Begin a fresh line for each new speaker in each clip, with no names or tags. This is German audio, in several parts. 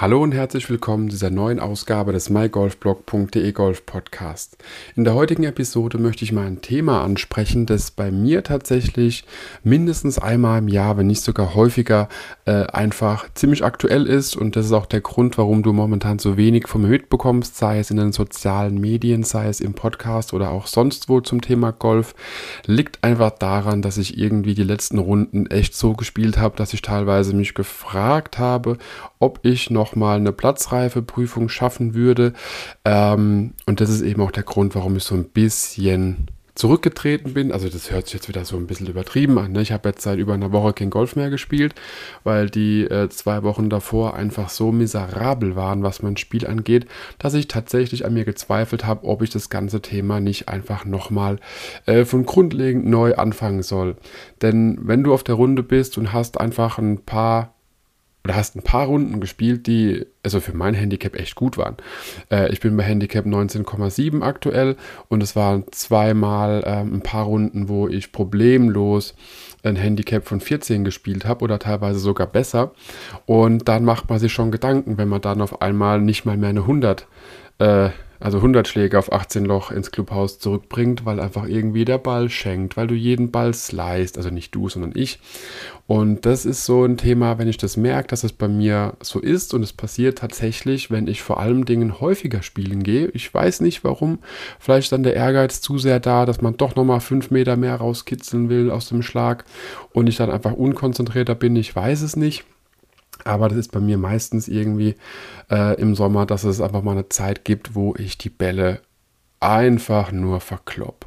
Hallo und herzlich willkommen zu dieser neuen Ausgabe des mygolfblog.de Golf Podcast. In der heutigen Episode möchte ich mal ein Thema ansprechen, das bei mir tatsächlich mindestens einmal im Jahr, wenn nicht sogar häufiger, äh, einfach ziemlich aktuell ist und das ist auch der Grund, warum du momentan so wenig von mir mitbekommst, sei es in den sozialen Medien, sei es im Podcast oder auch sonst wo zum Thema Golf, liegt einfach daran, dass ich irgendwie die letzten Runden echt so gespielt habe, dass ich teilweise mich gefragt habe, ob ich noch mal eine Platzreifeprüfung schaffen würde. Ähm, und das ist eben auch der Grund, warum ich so ein bisschen zurückgetreten bin. Also das hört sich jetzt wieder so ein bisschen übertrieben an. Ne? Ich habe jetzt seit über einer Woche kein Golf mehr gespielt, weil die äh, zwei Wochen davor einfach so miserabel waren, was mein Spiel angeht, dass ich tatsächlich an mir gezweifelt habe, ob ich das ganze Thema nicht einfach nochmal äh, von grundlegend neu anfangen soll. Denn wenn du auf der Runde bist und hast einfach ein paar oder hast ein paar Runden gespielt, die also für mein Handicap echt gut waren. Äh, ich bin bei Handicap 19,7 aktuell und es waren zweimal äh, ein paar Runden, wo ich problemlos ein Handicap von 14 gespielt habe oder teilweise sogar besser. Und dann macht man sich schon Gedanken, wenn man dann auf einmal nicht mal mehr eine 100 äh, also 100 Schläge auf 18 Loch ins Clubhaus zurückbringt, weil einfach irgendwie der Ball schenkt, weil du jeden Ball slicest, also nicht du, sondern ich. Und das ist so ein Thema, wenn ich das merke, dass es bei mir so ist und es passiert tatsächlich, wenn ich vor allem Dingen häufiger spielen gehe. Ich weiß nicht warum. Vielleicht ist dann der Ehrgeiz zu sehr da, dass man doch nochmal fünf Meter mehr rauskitzeln will aus dem Schlag und ich dann einfach unkonzentrierter bin. Ich weiß es nicht. Aber das ist bei mir meistens irgendwie äh, im Sommer, dass es einfach mal eine Zeit gibt, wo ich die Bälle einfach nur verklopp.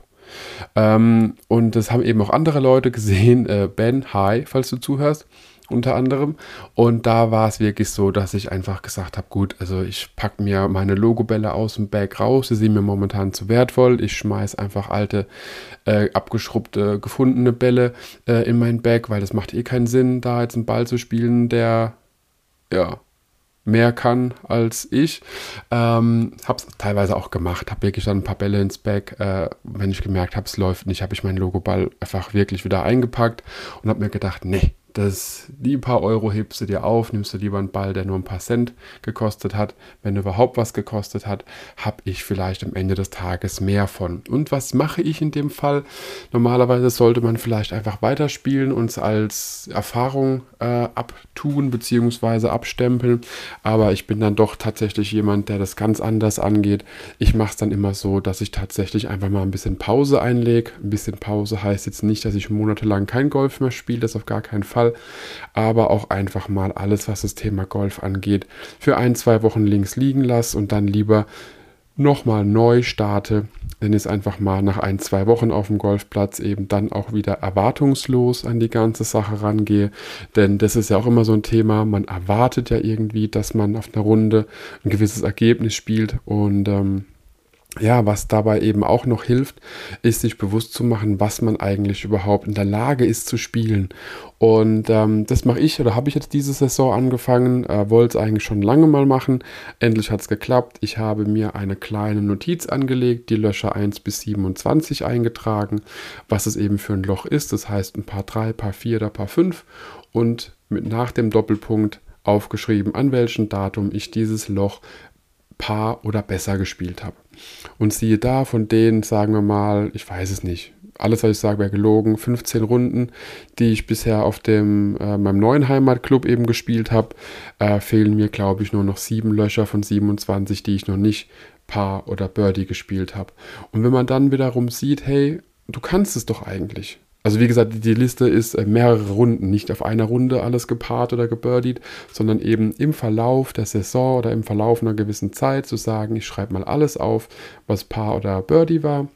Ähm, und das haben eben auch andere Leute gesehen. Äh, ben, hi, falls du zuhörst, unter anderem. Und da war es wirklich so, dass ich einfach gesagt habe, gut, also ich packe mir meine Logobälle aus dem Bag raus. Sie sind mir momentan zu wertvoll. Ich schmeiße einfach alte, äh, abgeschrubbte, gefundene Bälle äh, in mein Bag, weil das macht eh keinen Sinn, da jetzt einen Ball zu spielen, der ja, mehr kann als ich. Ähm, habe es teilweise auch gemacht, habe wirklich dann ein paar Bälle ins Bag. Äh, wenn ich gemerkt habe, es läuft nicht, habe ich meinen Logoball einfach wirklich wieder eingepackt und habe mir gedacht, nee, das, die paar Euro hebst du dir auf, nimmst du lieber einen Ball, der nur ein paar Cent gekostet hat. Wenn überhaupt was gekostet hat, habe ich vielleicht am Ende des Tages mehr von. Und was mache ich in dem Fall? Normalerweise sollte man vielleicht einfach weiterspielen und es als Erfahrung äh, abtun bzw. abstempeln. Aber ich bin dann doch tatsächlich jemand, der das ganz anders angeht. Ich mache es dann immer so, dass ich tatsächlich einfach mal ein bisschen Pause einlege. Ein bisschen Pause heißt jetzt nicht, dass ich monatelang kein Golf mehr spiele, das auf gar keinen Fall. Fall, aber auch einfach mal alles, was das Thema Golf angeht, für ein, zwei Wochen links liegen lasse und dann lieber nochmal neu starte, wenn ich einfach mal nach ein, zwei Wochen auf dem Golfplatz eben dann auch wieder erwartungslos an die ganze Sache rangehe. Denn das ist ja auch immer so ein Thema, man erwartet ja irgendwie, dass man auf einer Runde ein gewisses Ergebnis spielt und ähm, ja, was dabei eben auch noch hilft, ist sich bewusst zu machen, was man eigentlich überhaupt in der Lage ist zu spielen. Und ähm, das mache ich oder habe ich jetzt diese Saison angefangen, äh, wollte es eigentlich schon lange mal machen. Endlich hat es geklappt. Ich habe mir eine kleine Notiz angelegt, die Löcher 1 bis 27 eingetragen, was es eben für ein Loch ist. Das heißt ein paar 3, paar 4 oder paar 5 und mit nach dem Doppelpunkt aufgeschrieben, an welchem Datum ich dieses Loch Paar oder besser gespielt habe. Und siehe da, von denen, sagen wir mal, ich weiß es nicht, alles, was ich sage, wäre gelogen, 15 Runden, die ich bisher auf dem, äh, meinem neuen Heimatclub eben gespielt habe, äh, fehlen mir, glaube ich, nur noch sieben Löcher von 27, die ich noch nicht Paar oder Birdie gespielt habe. Und wenn man dann wiederum sieht, hey, du kannst es doch eigentlich. Also wie gesagt, die Liste ist äh, mehrere Runden, nicht auf einer Runde alles gepaart oder gebirdied, sondern eben im Verlauf der Saison oder im Verlauf einer gewissen Zeit zu sagen, ich schreibe mal alles auf, was Paar oder Birdie war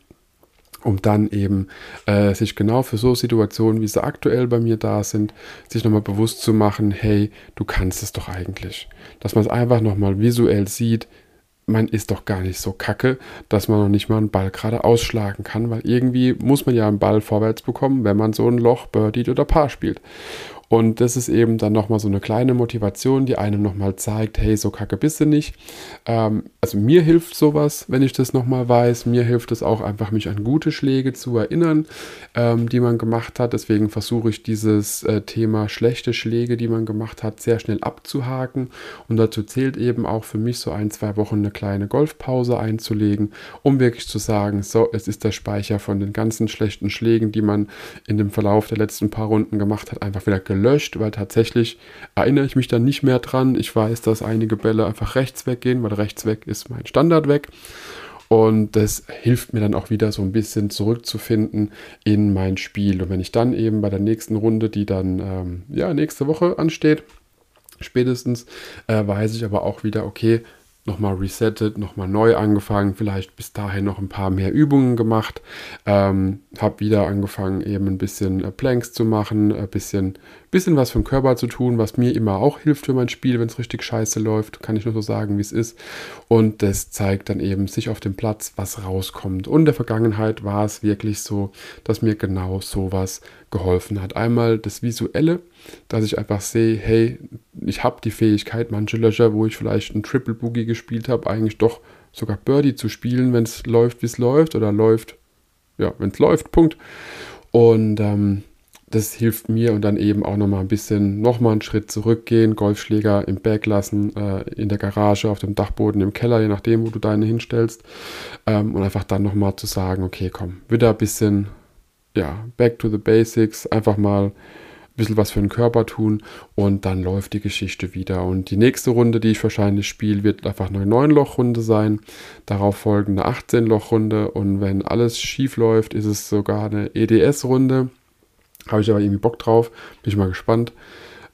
um dann eben äh, sich genau für so Situationen, wie sie aktuell bei mir da sind, sich nochmal bewusst zu machen, hey, du kannst es doch eigentlich. Dass man es einfach nochmal visuell sieht, man ist doch gar nicht so kacke, dass man noch nicht mal einen Ball gerade ausschlagen kann, weil irgendwie muss man ja einen Ball vorwärts bekommen, wenn man so ein Loch, Birdie oder Paar spielt. Und das ist eben dann nochmal so eine kleine Motivation, die einem nochmal zeigt, hey, so kacke bist du nicht. Ähm, also mir hilft sowas, wenn ich das nochmal weiß. Mir hilft es auch einfach, mich an gute Schläge zu erinnern, ähm, die man gemacht hat. Deswegen versuche ich dieses äh, Thema schlechte Schläge, die man gemacht hat, sehr schnell abzuhaken. Und dazu zählt eben auch für mich so ein, zwei Wochen eine kleine Golfpause einzulegen, um wirklich zu sagen, so, es ist der Speicher von den ganzen schlechten Schlägen, die man in dem Verlauf der letzten paar Runden gemacht hat, einfach wieder gelöscht, weil tatsächlich erinnere ich mich dann nicht mehr dran. Ich weiß, dass einige Bälle einfach rechts weggehen, weil rechts weg ist mein Standard weg. Und das hilft mir dann auch wieder so ein bisschen zurückzufinden in mein Spiel. Und wenn ich dann eben bei der nächsten Runde, die dann ähm, ja nächste Woche ansteht, spätestens, äh, weiß ich aber auch wieder, okay, nochmal resettet, nochmal neu angefangen, vielleicht bis dahin noch ein paar mehr Übungen gemacht, ähm, habe wieder angefangen eben ein bisschen äh, Planks zu machen, ein bisschen, bisschen was den Körper zu tun, was mir immer auch hilft für mein Spiel, wenn es richtig scheiße läuft, kann ich nur so sagen, wie es ist und das zeigt dann eben sich auf dem Platz, was rauskommt und in der Vergangenheit war es wirklich so, dass mir genau sowas geholfen hat. Einmal das Visuelle, dass ich einfach sehe, hey, ich habe die Fähigkeit, manche Löcher, wo ich vielleicht ein Triple Boogie gespielt habe, eigentlich doch sogar Birdie zu spielen, wenn es läuft, wie es läuft, oder läuft, ja, wenn es läuft, Punkt. Und ähm, das hilft mir und dann eben auch nochmal ein bisschen, nochmal einen Schritt zurückgehen, Golfschläger im Bag lassen, äh, in der Garage, auf dem Dachboden, im Keller, je nachdem, wo du deine hinstellst. Ähm, und einfach dann nochmal zu sagen, okay, komm, wieder ein bisschen, ja, back to the basics, einfach mal bisschen was für den Körper tun und dann läuft die Geschichte wieder. Und die nächste Runde, die ich wahrscheinlich spiele, wird einfach eine 9-Loch-Runde sein. Darauf folgende 18-Loch-Runde und wenn alles schief läuft, ist es sogar eine EDS-Runde. Habe ich aber irgendwie Bock drauf, bin ich mal gespannt.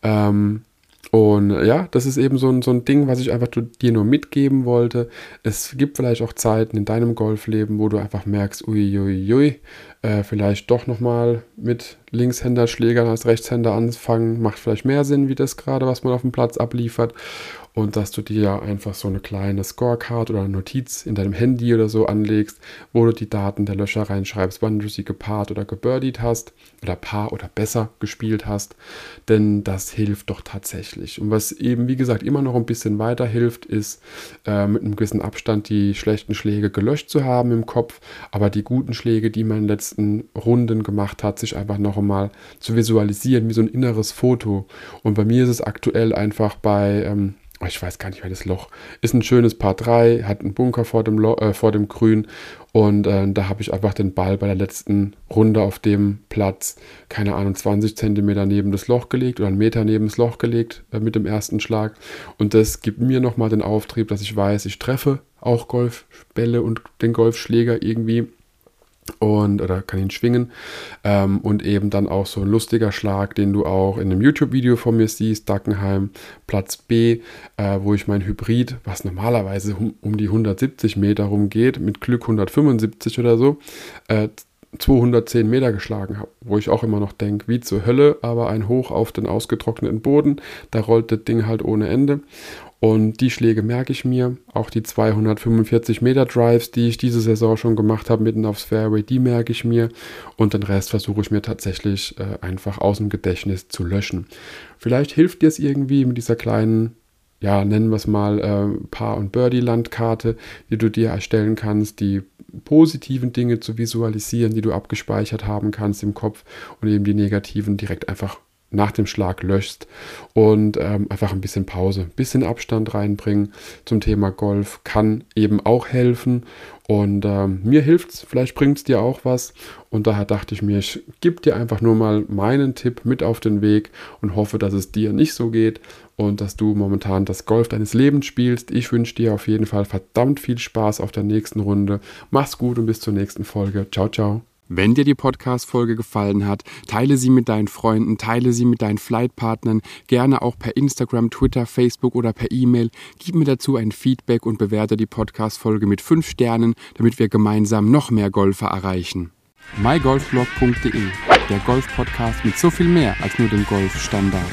Ähm, und ja, das ist eben so ein, so ein Ding, was ich einfach dir nur mitgeben wollte. Es gibt vielleicht auch Zeiten in deinem Golfleben, wo du einfach merkst, uiuiui, ui, äh, vielleicht doch nochmal mit Linkshänder-Schlägern als Rechtshänder anfangen. Macht vielleicht mehr Sinn, wie das gerade, was man auf dem Platz abliefert und dass du dir einfach so eine kleine Scorecard oder eine Notiz in deinem Handy oder so anlegst, wo du die Daten der Löcher reinschreibst, wann du sie gepaart oder gebirdied hast oder paar oder besser gespielt hast, denn das hilft doch tatsächlich. Und was eben, wie gesagt, immer noch ein bisschen weiter hilft, ist äh, mit einem gewissen Abstand die schlechten Schläge gelöscht zu haben im Kopf, aber die guten Schläge, die man in den letzten Runden gemacht hat, sich einfach noch einmal zu visualisieren, wie so ein inneres Foto. Und bei mir ist es aktuell einfach bei ähm, ich weiß gar nicht das Loch. Ist ein schönes Paar 3, hat einen Bunker vor dem, Lo äh, vor dem Grün und äh, da habe ich einfach den Ball bei der letzten Runde auf dem Platz, keine Ahnung, 20 Zentimeter neben das Loch gelegt oder einen Meter neben das Loch gelegt äh, mit dem ersten Schlag. Und das gibt mir nochmal den Auftrieb, dass ich weiß, ich treffe auch Golfbälle und den Golfschläger irgendwie und oder kann ihn schwingen ähm, und eben dann auch so ein lustiger Schlag, den du auch in einem YouTube-Video von mir siehst, Dackenheim Platz B, äh, wo ich mein Hybrid, was normalerweise um, um, die 170 Meter rumgeht, mit Glück 175 oder so, äh, 210 Meter geschlagen habe, wo ich auch immer noch denke, wie zur Hölle, aber ein Hoch auf den ausgetrockneten Boden, da rollt das Ding halt ohne Ende. Und die Schläge merke ich mir. Auch die 245 Meter Drives, die ich diese Saison schon gemacht habe, mitten aufs Fairway, die merke ich mir. Und den Rest versuche ich mir tatsächlich äh, einfach aus dem Gedächtnis zu löschen. Vielleicht hilft dir es irgendwie mit dieser kleinen, ja, nennen wir es mal, äh, Paar- und Birdie-Landkarte, die du dir erstellen kannst, die positiven Dinge zu visualisieren, die du abgespeichert haben kannst im Kopf und eben die negativen direkt einfach nach dem Schlag löschst und ähm, einfach ein bisschen Pause, ein bisschen Abstand reinbringen zum Thema Golf kann eben auch helfen und ähm, mir hilft's, vielleicht bringt es dir auch was und daher dachte ich mir, ich gebe dir einfach nur mal meinen Tipp mit auf den Weg und hoffe, dass es dir nicht so geht und dass du momentan das Golf deines Lebens spielst. Ich wünsche dir auf jeden Fall verdammt viel Spaß auf der nächsten Runde. Mach's gut und bis zur nächsten Folge. Ciao, ciao. Wenn dir die Podcast-Folge gefallen hat, teile sie mit deinen Freunden, teile sie mit deinen Flightpartnern, gerne auch per Instagram, Twitter, Facebook oder per E-Mail. Gib mir dazu ein Feedback und bewerte die Podcast-Folge mit 5 Sternen, damit wir gemeinsam noch mehr Golfer erreichen. mygolfblog.de, der Golf-Podcast mit so viel mehr als nur dem Golfstandard.